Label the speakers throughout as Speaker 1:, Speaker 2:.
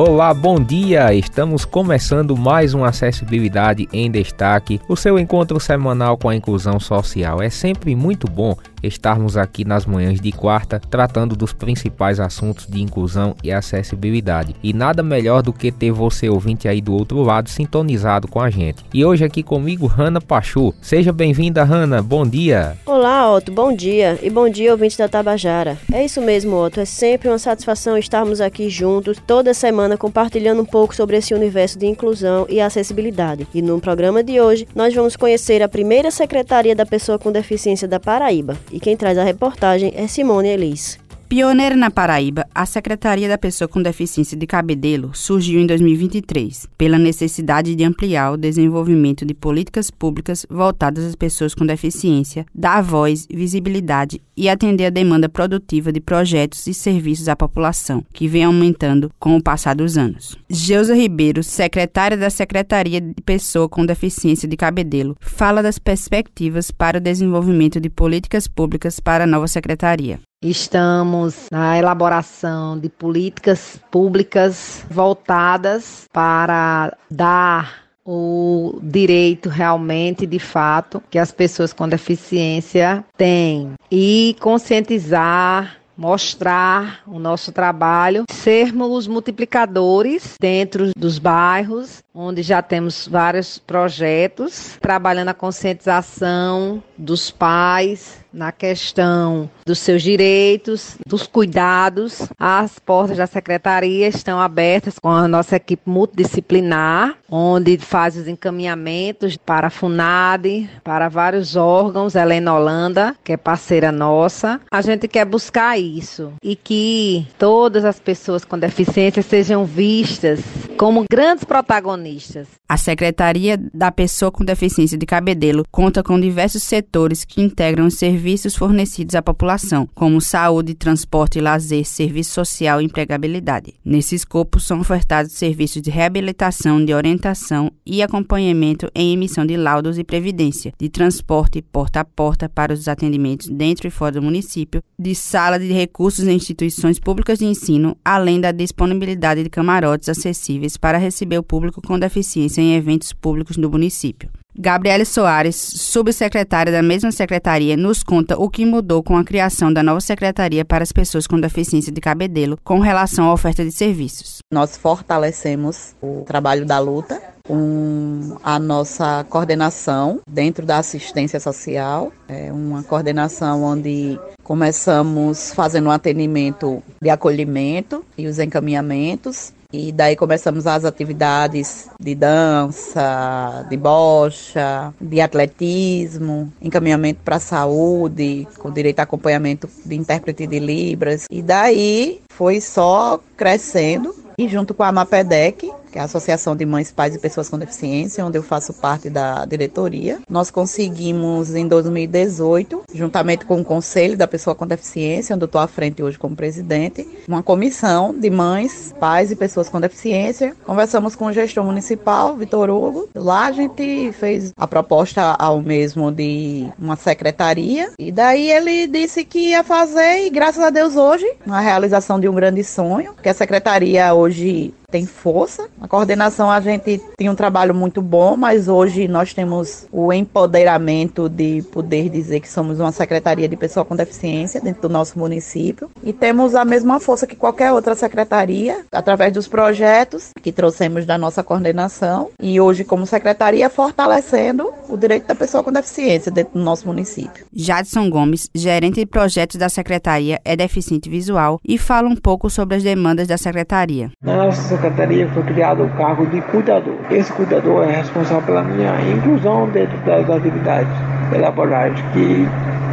Speaker 1: Olá, bom dia! Estamos começando mais uma Acessibilidade em Destaque, o seu encontro semanal com a inclusão social. É sempre muito bom estarmos aqui nas manhãs de quarta tratando dos principais assuntos de inclusão e acessibilidade. E nada melhor do que ter você ouvinte aí do outro lado sintonizado com a gente. E hoje aqui comigo, Rana Pachu. Seja bem-vinda, Rana. Bom dia.
Speaker 2: Olá, Otto. Bom dia. E bom dia, ouvinte da Tabajara. É isso mesmo, Otto. É sempre uma satisfação estarmos aqui juntos toda semana compartilhando um pouco sobre esse universo de inclusão e acessibilidade. E no programa de hoje, nós vamos conhecer a primeira Secretaria da Pessoa com Deficiência da Paraíba, e quem traz a reportagem é Simone Elis.
Speaker 3: Pioneira na Paraíba, a Secretaria da Pessoa com Deficiência de Cabedelo surgiu em 2023, pela necessidade de ampliar o desenvolvimento de políticas públicas voltadas às pessoas com deficiência, dar voz, visibilidade e atender a demanda produtiva de projetos e serviços à população, que vem aumentando com o passar dos anos. Geusa Ribeiro, secretária da Secretaria de Pessoa com Deficiência de Cabedelo, fala das perspectivas para o desenvolvimento de políticas públicas para a nova secretaria.
Speaker 4: Estamos na elaboração de políticas públicas voltadas para dar o direito realmente, de fato, que as pessoas com deficiência têm. E conscientizar mostrar o nosso trabalho, sermos multiplicadores dentro dos bairros, onde já temos vários projetos, trabalhando a conscientização dos pais, na questão dos seus direitos, dos cuidados. As portas da secretaria estão abertas com a nossa equipe multidisciplinar, onde faz os encaminhamentos para a FUNAD, para vários órgãos, Helena Holanda, que é parceira nossa. A gente quer buscar isso. E que todas as pessoas com deficiência sejam vistas como grandes protagonistas.
Speaker 3: A Secretaria da Pessoa com Deficiência de Cabedelo conta com diversos setores que integram os serviços fornecidos à população, como saúde, transporte, lazer, serviço social e empregabilidade. Nesse escopo, são ofertados serviços de reabilitação, de orientação e acompanhamento em emissão de laudos e previdência, de transporte porta a porta para os atendimentos dentro e fora do município, de sala de recursos em instituições públicas de ensino, além da disponibilidade de camarotes acessíveis para receber o público com deficiência em eventos públicos do município. Gabriele Soares, subsecretária da mesma secretaria, nos conta o que mudou com a criação da nova secretaria para as pessoas com deficiência de cabedelo com relação à oferta de serviços.
Speaker 5: Nós fortalecemos o trabalho da luta com a nossa coordenação dentro da assistência social, é uma coordenação onde começamos fazendo um atendimento de acolhimento e os encaminhamentos e daí começamos as atividades de dança, de bocha, de atletismo, encaminhamento para a saúde, com direito a acompanhamento de intérprete de Libras. E daí foi só crescendo. E junto com a MAPEDEC, que é a Associação de Mães, Pais e Pessoas com Deficiência, onde eu faço parte da diretoria. Nós conseguimos, em 2018, juntamente com o Conselho da Pessoa com Deficiência, onde eu estou à frente hoje como presidente, uma comissão de mães, pais e pessoas com deficiência. Conversamos com o gestor municipal, Vitor Hugo. Lá a gente fez a proposta ao mesmo de uma secretaria, e daí ele disse que ia fazer, e graças a Deus hoje, a realização de um grande sonho, que a secretaria hoje tem força. A coordenação a gente tinha um trabalho muito bom, mas hoje nós temos o empoderamento de poder dizer que somos uma secretaria de pessoa com deficiência dentro do nosso município e temos a mesma força que qualquer outra secretaria através dos projetos que trouxemos da nossa coordenação e hoje como secretaria fortalecendo o direito da pessoa com deficiência dentro do nosso município.
Speaker 3: Jadson Gomes, gerente de projetos da secretaria, é deficiente visual e fala um pouco sobre as demandas da secretaria.
Speaker 6: Nossa secretaria foi criado o cargo de cuidador. Esse cuidador é responsável pela minha inclusão dentro das atividades elaboradas que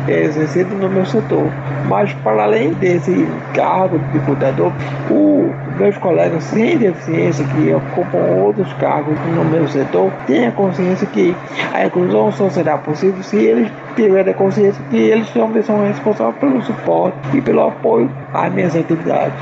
Speaker 6: é exercido no meu setor. Mas, para além desse cargo de cuidador, os meus colegas sem deficiência que ocupam outros cargos no meu setor têm a consciência que a inclusão só será possível se eles tiverem a consciência que eles também são responsáveis pelo suporte e pelo apoio às minhas atividades.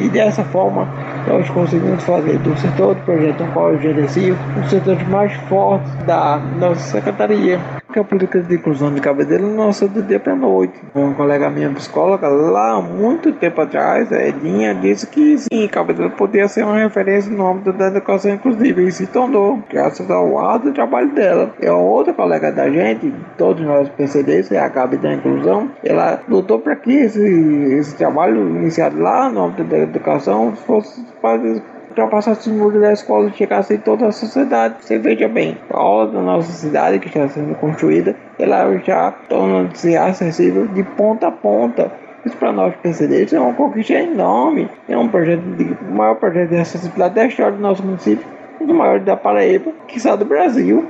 Speaker 6: E dessa forma, nós conseguimos fazer do setor do projeto ao qual eu gerencio um setor mais forte da nossa secretaria que a política de inclusão de cabedelo nasceu do dia para noite. Uma colega minha psicóloga, lá muito tempo atrás, Edinha, disse que sim, cabedelo podia ser uma referência no âmbito da educação inclusiva e se tornou, graças ao árduo trabalho dela. E a outra colega da gente, todos nós PCDs, é a Gabi da Inclusão, ela lutou para que esse, esse trabalho iniciado lá no âmbito da educação fosse fazer ultrapassar esse muro da escola e chegasse em toda a sociedade. Você veja bem, a aula da nossa cidade que está sendo construída, ela já torna-se acessível de ponta a ponta. Isso para nós PCDs é uma conquista enorme. É um projeto de, maior projeto de acessibilidade da história do nosso município, um dos maiores da Paraíba, que está do Brasil.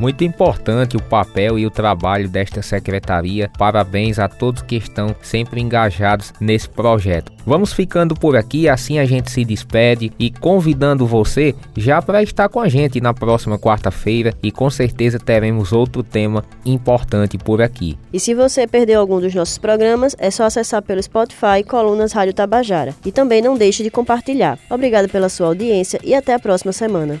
Speaker 1: Muito importante o papel e o trabalho desta secretaria. Parabéns a todos que estão sempre engajados nesse projeto. Vamos ficando por aqui, assim a gente se despede e convidando você já para estar com a gente na próxima quarta-feira e com certeza teremos outro tema importante por aqui.
Speaker 2: E se você perdeu algum dos nossos programas, é só acessar pelo Spotify Colunas Rádio Tabajara. E também não deixe de compartilhar. Obrigado pela sua audiência e até a próxima semana.